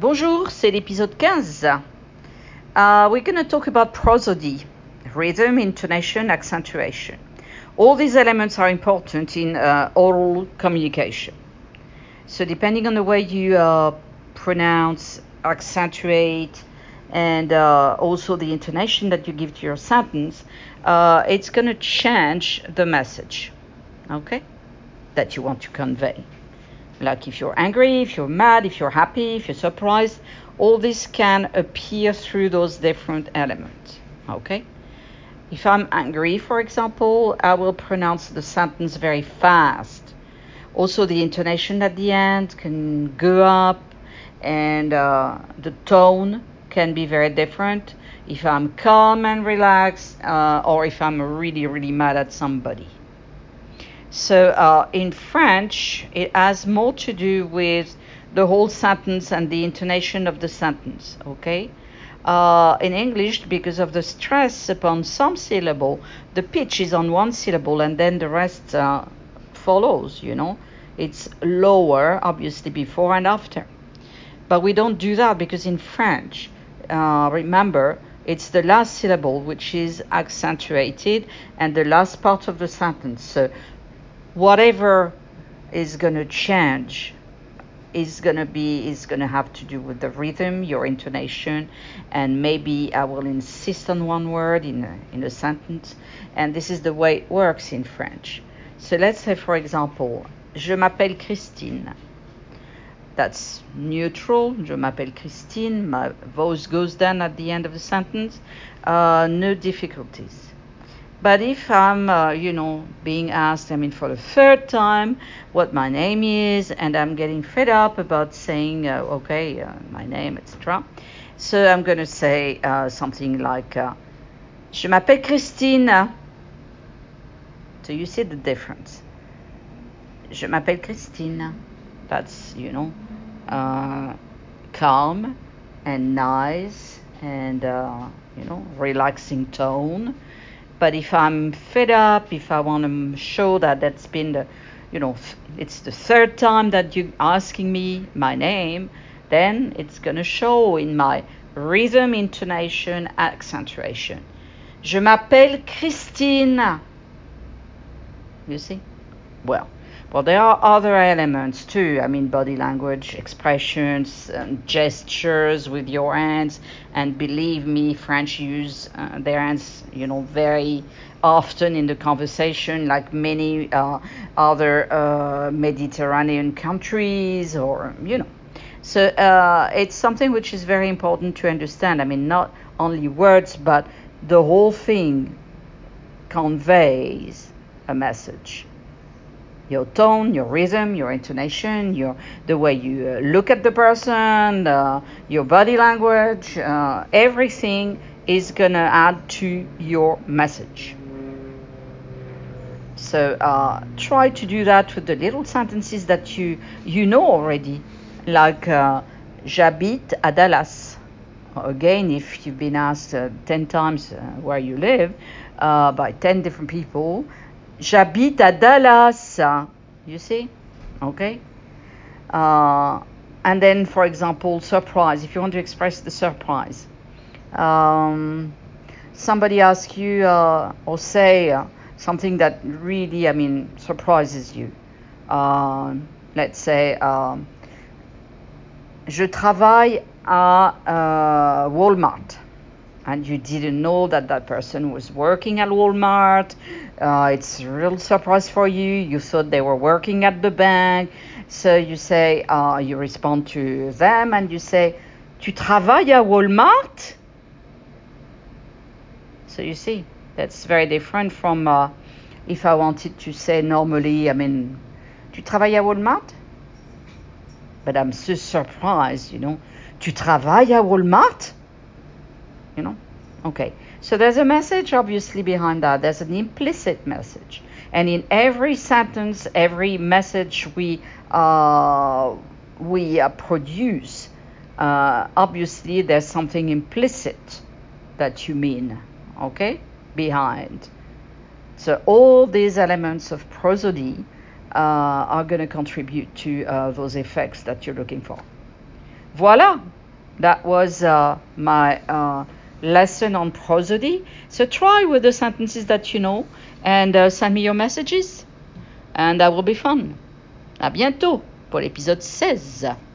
Bonjour, c'est l'épisode 15. Uh, we're going to talk about prosody, rhythm, intonation, accentuation. All these elements are important in uh, oral communication. So, depending on the way you uh, pronounce, accentuate, and uh, also the intonation that you give to your sentence, uh, it's going to change the message, okay, that you want to convey. Like if you're angry, if you're mad, if you're happy, if you're surprised, all this can appear through those different elements. Okay? If I'm angry, for example, I will pronounce the sentence very fast. Also, the intonation at the end can go up, and uh, the tone can be very different if I'm calm and relaxed, uh, or if I'm really, really mad at somebody. So uh, in French, it has more to do with the whole sentence and the intonation of the sentence, okay? Uh, in English, because of the stress upon some syllable, the pitch is on one syllable and then the rest uh, follows, you know? It's lower, obviously, before and after. But we don't do that because in French, uh, remember, it's the last syllable which is accentuated and the last part of the sentence. So whatever is going to change is going to be is going to have to do with the rhythm your intonation and maybe i will insist on one word in a, in a sentence and this is the way it works in french. So let's say for example je m'appelle christine. That's neutral. Je m'appelle christine. My voice goes down at the end of the sentence. Uh, no difficulties but if I'm, uh, you know, being asked, I mean, for the third time, what my name is, and I'm getting fed up about saying, uh, okay, uh, my name, etc. So I'm going to say uh, something like, uh, Je m'appelle Christine. So you see the difference. Je m'appelle Christine. That's, you know, uh, calm and nice and, you know, relaxing tone but if I'm fed up, if I want to show that that's been the, you know, it's the third time that you're asking me my name, then it's going to show in my rhythm, intonation, accentuation. Je m'appelle Christine. You see? Well, well, there are other elements too. I mean, body language, expressions, and gestures with your hands. And believe me, French use uh, their hands, you know, very often in the conversation, like many uh, other uh, Mediterranean countries, or you know. So uh, it's something which is very important to understand. I mean, not only words, but the whole thing conveys a message your tone, your rhythm, your intonation, your the way you uh, look at the person, uh, your body language, uh, everything is gonna add to your message. So uh, try to do that with the little sentences that you you know already, like uh, j'habite à Dallas. Again, if you've been asked ten times where you live by ten different people, J'habite à Dallas. You see? Okay? Uh, and then, for example, surprise. If you want to express the surprise, um, somebody asks you uh, or say uh, something that really, I mean, surprises you. Uh, let's say, um, je travaille à uh, Walmart and you didn't know that that person was working at Walmart. Uh, it's a real surprise for you. You thought they were working at the bank. So you say, uh, you respond to them and you say, Tu travailles à Walmart? So you see, that's very different from uh, if I wanted to say normally, I mean, Tu travailles à Walmart? But I'm so surprised, you know. Tu travailles à Walmart? you know okay. So there's a message obviously behind that. There's an implicit message. And in every sentence every message we uh, we uh, produce uh, obviously there's something implicit that you mean okay behind. So all these elements of prosody uh, are going to contribute to uh, those effects that you're looking for. Voila, that was uh, my lesson on prosody. So try with the sentences that you know and uh, send me your messages, and that will be fun. À bientôt pour l'épisode 16.